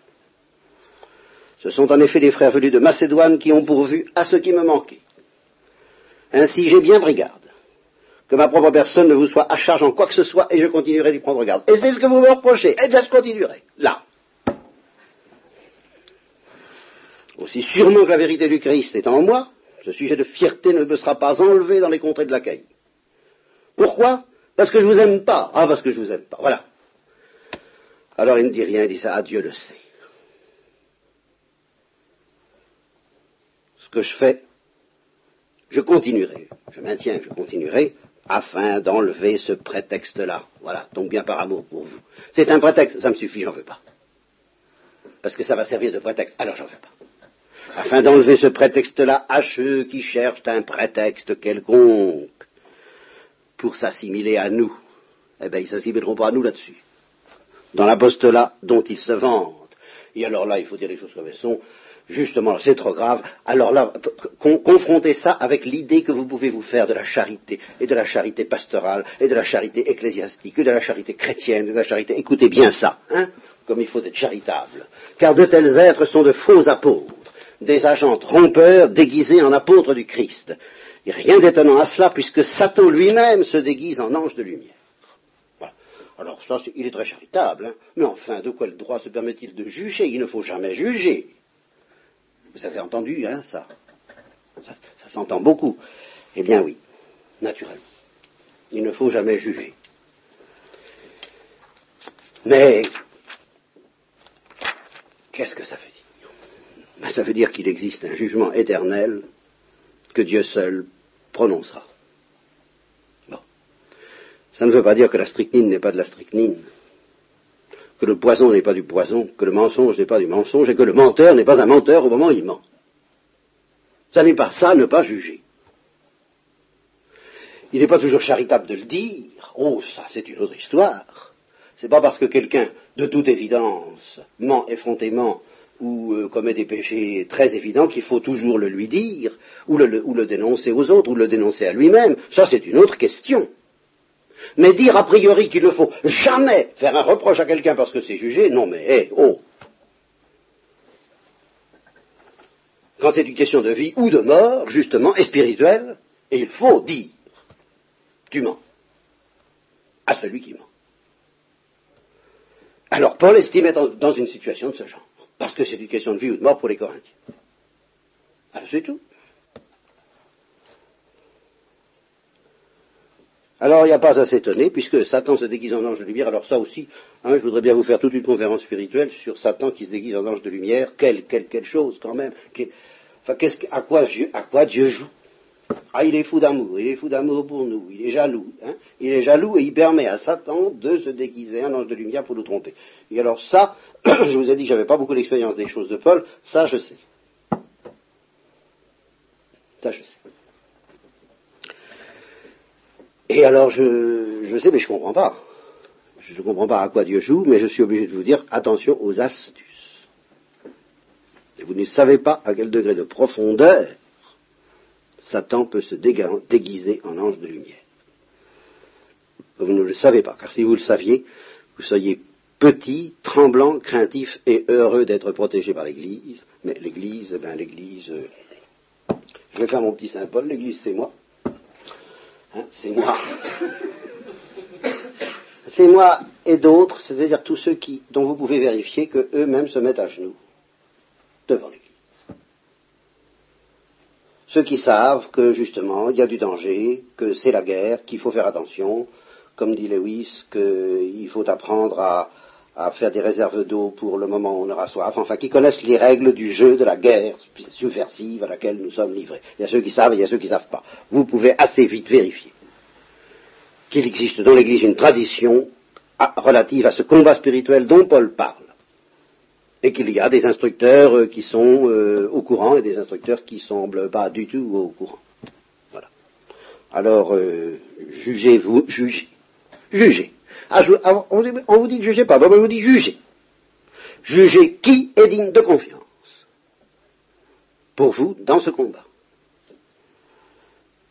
Ce sont en effet les frères venus de Macédoine qui ont pourvu à ce qui me manquait. Ainsi j'ai bien pris garde que ma propre personne ne vous soit à charge en quoi que ce soit, et je continuerai d'y prendre garde. Et c'est ce que vous me reprochez. Bien, je continuerai. Là. Aussi sûrement que la vérité du Christ est en moi, ce sujet de fierté ne me sera pas enlevé dans les contrées de la. Pourquoi? Parce que je vous aime pas. Ah, parce que je vous aime pas. Voilà. Alors il ne dit rien, il dit ça, ah Dieu le sait. Ce que je fais, je continuerai. Je maintiens, je continuerai afin d'enlever ce prétexte-là. Voilà, donc bien par amour pour vous. C'est un prétexte, ça me suffit, j'en veux pas. Parce que ça va servir de prétexte, alors j'en veux pas. Afin d'enlever ce prétexte-là à ceux qui cherchent un prétexte quelconque pour s'assimiler à nous. Eh bien, ils s'assimileront pas à nous là-dessus. Dans l'apostolat dont ils se vantent. Et alors là, il faut dire les choses comme elles sont justement, c'est trop grave, alors là, confrontez ça avec l'idée que vous pouvez vous faire de la charité, et de la charité pastorale, et de la charité ecclésiastique, et de la charité chrétienne, et de la charité. Écoutez bien ça, hein, comme il faut être charitable. Car de tels êtres sont de faux apôtres, des agents trompeurs déguisés en apôtres du Christ. Et rien d'étonnant à cela, puisque Satan lui-même se déguise en ange de lumière. Voilà. Alors ça, il est très charitable, hein. mais enfin, de quoi le droit se permet-il de juger? Il ne faut jamais juger. Vous avez entendu, hein, ça Ça, s'entend beaucoup. Eh bien oui, naturellement. Il ne faut jamais juger. Mais qu'est-ce que ça veut dire? Ben, Ça veut dire qu'il existe un jugement éternel que Dieu seul prononcera. Bon. Ça ne veut pas dire que la strychnine n'est pas de la strychnine que le poison n'est pas du poison, que le mensonge n'est pas du mensonge, et que le menteur n'est pas un menteur au moment où il ment. Ça n'est pas ça, ne pas juger. Il n'est pas toujours charitable de le dire. Oh, ça, c'est une autre histoire. C'est pas parce que quelqu'un, de toute évidence, ment effrontément ou euh, commet des péchés très évidents qu'il faut toujours le lui dire, ou le dénoncer aux autres, ou le dénoncer à lui-même. Ça, c'est une autre question. Mais dire a priori qu'il ne faut jamais faire un reproche à quelqu'un parce que c'est jugé, non mais, hé, oh Quand c'est une question de vie ou de mort, justement, et spirituelle, et il faut dire, tu mens, à celui qui ment. Alors Paul estime être dans une situation de ce genre, parce que c'est une question de vie ou de mort pour les Corinthiens. Alors c'est tout. Alors il n'y a pas à s'étonner, puisque Satan se déguise en ange de lumière. Alors ça aussi, hein, je voudrais bien vous faire toute une conférence spirituelle sur Satan qui se déguise en ange de lumière. Quelle, quelle, chose quand même. enfin, à, quoi, à quoi Dieu joue? Ah, il est fou d'amour, il est fou d'amour pour nous, il est jaloux. Hein. il est jaloux et il permet à Satan de se déguiser en ange de lumière pour nous tromper. Et alors ça, je vous ai dit que j'avais pas beaucoup d'expérience des choses de Paul, ça je sais. Ça je sais. Et alors, je, je sais, mais je ne comprends pas. Je ne comprends pas à quoi Dieu joue, mais je suis obligé de vous dire attention aux astuces. Et vous ne savez pas à quel degré de profondeur Satan peut se déguiser en ange de lumière. Vous ne le savez pas, car si vous le saviez, vous seriez petit, tremblant, craintif et heureux d'être protégé par l'Église. Mais l'Église, ben l'Église, euh, je vais faire mon petit Saint Paul, l'Église c'est moi. Hein, c'est moi. C'est moi et d'autres, c'est-à-dire tous ceux qui, dont vous pouvez vérifier qu'eux-mêmes se mettent à genoux devant l'Église. Ceux qui savent que justement il y a du danger, que c'est la guerre, qu'il faut faire attention, comme dit Lewis, qu'il faut apprendre à, faire des réserves d'eau pour le moment où on aura soif, enfin qui connaissent les règles du jeu de la guerre subversive à laquelle nous sommes livrés. Il y a ceux qui savent et il y a ceux qui ne savent pas. Vous pouvez assez vite vérifier qu'il existe dans l'Église une tradition relative à ce combat spirituel dont Paul parle et qu'il y a des instructeurs euh, qui sont euh, au courant et des instructeurs qui semblent pas du tout au courant. Voilà. Alors, euh, jugez-vous, jugez. Jugez. Ah, ah, on, vous dit que jugez pas, on vous dit jugez. Jugez qui est digne de confiance pour vous dans ce combat.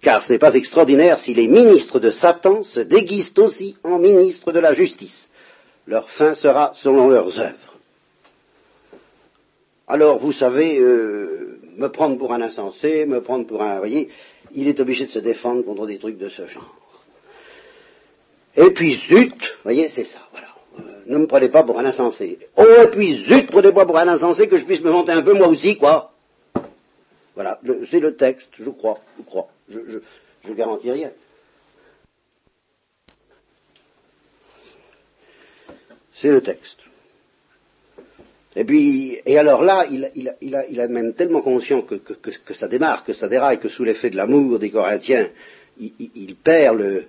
Car ce n'est pas extraordinaire si les ministres de Satan se déguisent aussi en ministres de la justice. Leur fin sera selon leurs œuvres. Alors, vous savez, euh, me prendre pour un insensé, me prendre pour un... Voyez, il est obligé de se défendre contre des trucs de ce genre. Et puis, zut, voyez, c'est ça, voilà. Euh, ne me prenez pas pour un insensé. Oh, et puis, zut, prenez-moi pour un insensé que je puisse me vanter un peu moi aussi, quoi. Voilà, c'est le texte, je crois, je crois. Je, je garantis rien. C'est le texte. Et puis, et alors là, il, il, a, même tellement conscient que, ça démarre, que ça déraille, que sous l'effet de l'amour des Corinthiens, il, perd le.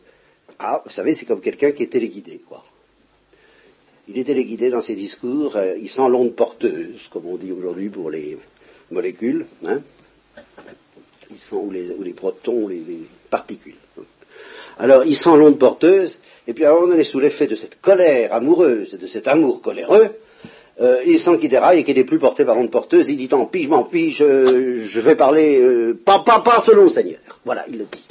Ah, vous savez, c'est comme quelqu'un qui est téléguidé, quoi. Il est téléguidé dans ses discours, euh, il sent l'onde porteuse, comme on dit aujourd'hui pour les molécules, hein. Il sent, ou les, protons, ou les, les, particules. Alors, il sent l'onde porteuse, et puis alors on est sous l'effet de cette colère amoureuse, de cet amour coléreux, euh, il sent qu'il déraille et qu'il n'est plus porté par l'onde porteuse, il dit tant pis, je m'en pis, je, vais parler euh, pas, pas, pas selon le Seigneur. Voilà, il le dit.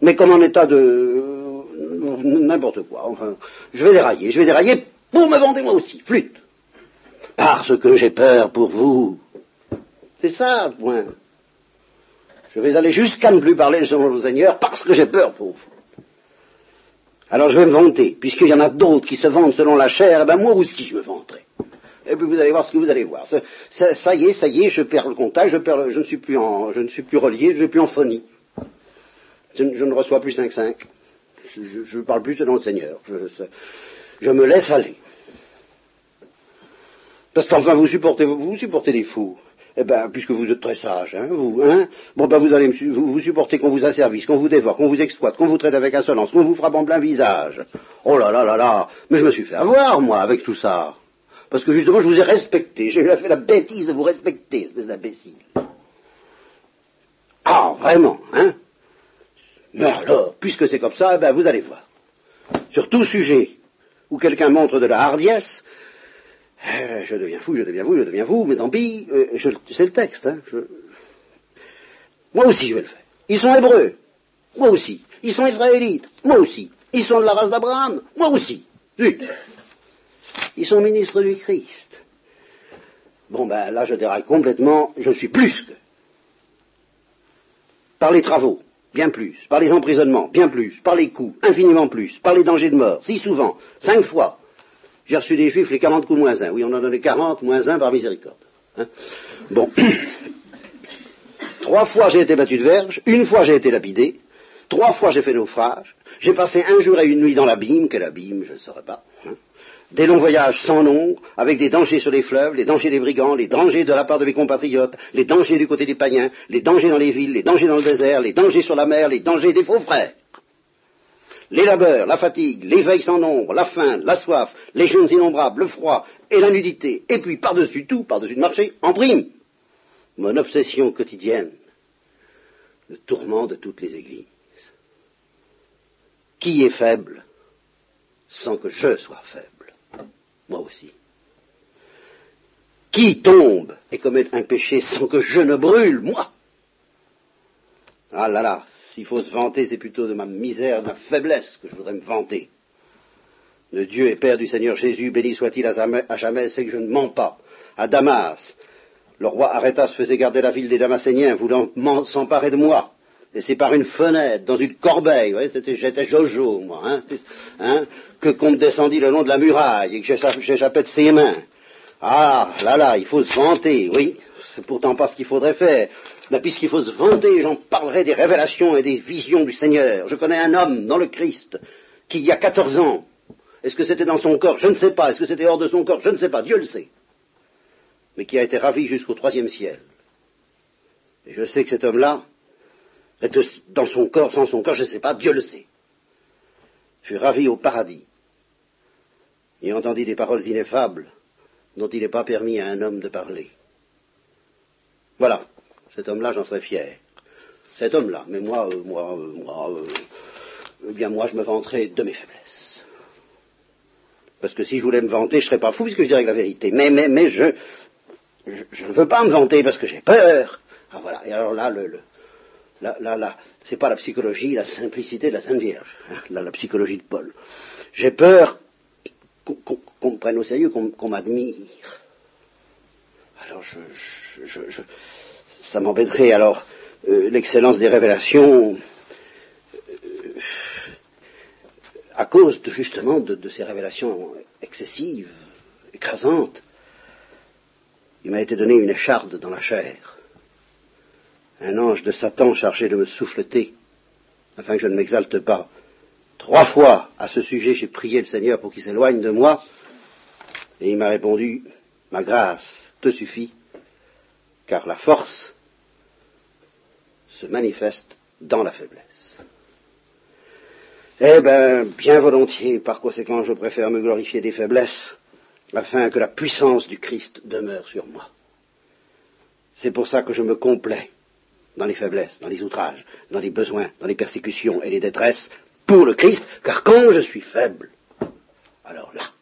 Mais comme en état de euh, n'importe quoi, enfin, je vais dérailler, je vais dérailler pour me vendre moi aussi, flûte. Parce que j'ai peur pour vous. C'est ça, point. Je vais aller jusqu'à ne plus parler selon le Seigneur parce que j'ai peur pour vous. Alors je vais me vanter, puisqu'il y en a d'autres qui se vantent selon la chair, et eh ben moi aussi je me vanterai. Et puis vous allez voir ce que vous allez voir. Ça, y est, ça y est, je perds le contact, je, ne, suis plus en, je ne suis plus relié, je ne suis plus en phonie. Je, ne reçois plus 5-5. Je ne parle plus selon le Seigneur. Je, me laisse aller. Parce qu'enfin, vous supportez, vous supportez les fous eh ben, puisque vous êtes très sage, hein, vous, hein, bon ben vous allez vous, vous supportez qu'on vous asservisse, qu'on vous dévore, qu'on vous exploite, qu'on vous traite avec insolence, qu'on vous frappe en plein visage. Oh là là là là, mais je me suis fait avoir, moi, avec tout ça. Parce que justement, je vous ai respecté, j'ai fait la bêtise de vous respecter, espèce d'imbécile. Ah, vraiment, hein Mais alors, puisque c'est comme ça, eh ben vous allez voir. Sur tout sujet où quelqu'un montre de la hardiesse, euh, je deviens fou, je deviens fou, je deviens fou, mais tant pis, euh, c'est le texte. Hein, Moi aussi je vais le faire. Ils sont hébreux, moi aussi. Ils sont israélites, moi aussi. Ils sont de la race d'Abraham, moi aussi. Ils sont ministres du Christ. Bon ben là je déraille complètement, je suis plus que. Par les travaux, bien plus. Par les emprisonnements, bien plus. Par les coups, infiniment plus. Par les dangers de mort, si souvent, cinq fois. J'ai reçu des juifs les 40 coups moins 1. Oui, on en donné 40 moins 1 par miséricorde. Hein. bon. Trois fois j'ai été battu de verge, une fois j'ai été lapidé, trois fois j'ai fait naufrage, j'ai passé un jour et une nuit dans l'abîme, quel abîme, je ne saurais pas. Hein. Des longs voyages sans nombre, avec des dangers sur les fleuves, les dangers des brigands, les dangers de la part de mes compatriotes, les dangers du côté des païens, les dangers dans les villes, les dangers dans le désert, les dangers sur la mer, les dangers des faux frères les labeurs, la fatigue, les veilles sans nombre, la faim, la soif, les jeunes innombrables, le froid et la nudité, et puis par-dessus tout, par-dessus le marché, en prime, mon obsession quotidienne, le tourment de toutes les églises. Qui est faible sans que je sois faible? Moi aussi. Qui tombe et commet un péché sans que je ne brûle? Moi Ah là là, s'il faut se vanter, c'est plutôt de ma misère, de ma faiblesse que je voudrais me vanter. Le Dieu et Père du Seigneur Jésus, béni soit-il à jamais, c'est que je ne mens pas. À Damas, le roi Arétas faisait garder la ville des Damascéniens, voulant s'emparer de moi. Et c'est par une fenêtre, dans une corbeille, j'étais Jojo, moi, hein, hein, que qu'on me descendit le long de la muraille et que j'échappais de ses mains. Ah, là là, il faut se vanter, oui, c'est pourtant pas ce qu'il faudrait faire. Mais puisqu'il faut se vanter, j'en parlerai des révélations et des visions du Seigneur. Je connais un homme dans le Christ qui, il y a 14 ans, est-ce que c'était dans son corps? Je ne sais pas. Est-ce que c'était hors de son corps? Je ne sais pas. Dieu le sait. Mais qui a été ravi jusqu'au troisième ciel. Et je sais que cet homme-là, est dans son corps, sans son corps, je ne sais pas, Dieu le sait. Fut ravi au paradis. Il entendit des paroles ineffables dont il n'est pas permis à un homme de parler. Voilà, cet homme-là, j'en serais fier. Cet homme-là, mais moi, euh, moi, euh, moi, euh, eh bien moi, je me vanterai de mes faiblesses. Parce que si je voulais me vanter, je serais pas fou puisque je dirais la vérité. Mais, mais, mais je, je, ne veux pas me vanter parce que j'ai peur. Ah voilà. Et alors là, le, le là, là, là, c'est pas la psychologie, la simplicité de la Sainte Vierge. Hein, là, la psychologie de Paul. J'ai peur qu'on me prenne au sérieux, qu'on m'admire. Alors je, je, je, ça m'embêterait. Alors euh, l'excellence des révélations, euh, à cause de, justement de, ces révélations excessives, écrasantes, il m'a été donné une écharde dans la chair, un ange de Satan chargé de me souffleter, afin que je ne m'exalte pas. Trois fois à ce sujet, j'ai prié le Seigneur pour qu'il s'éloigne de moi, et il m'a répondu, ma grâce te suffit, car la force se manifeste dans la faiblesse. Eh bien, bien volontiers, par conséquent, je préfère me glorifier des faiblesses, afin que la puissance du Christ demeure sur moi. C'est pour ça que je me complais dans les faiblesses, dans les outrages, dans les besoins, dans les persécutions et les détresses, pour le Christ, car quand je suis faible, alors là,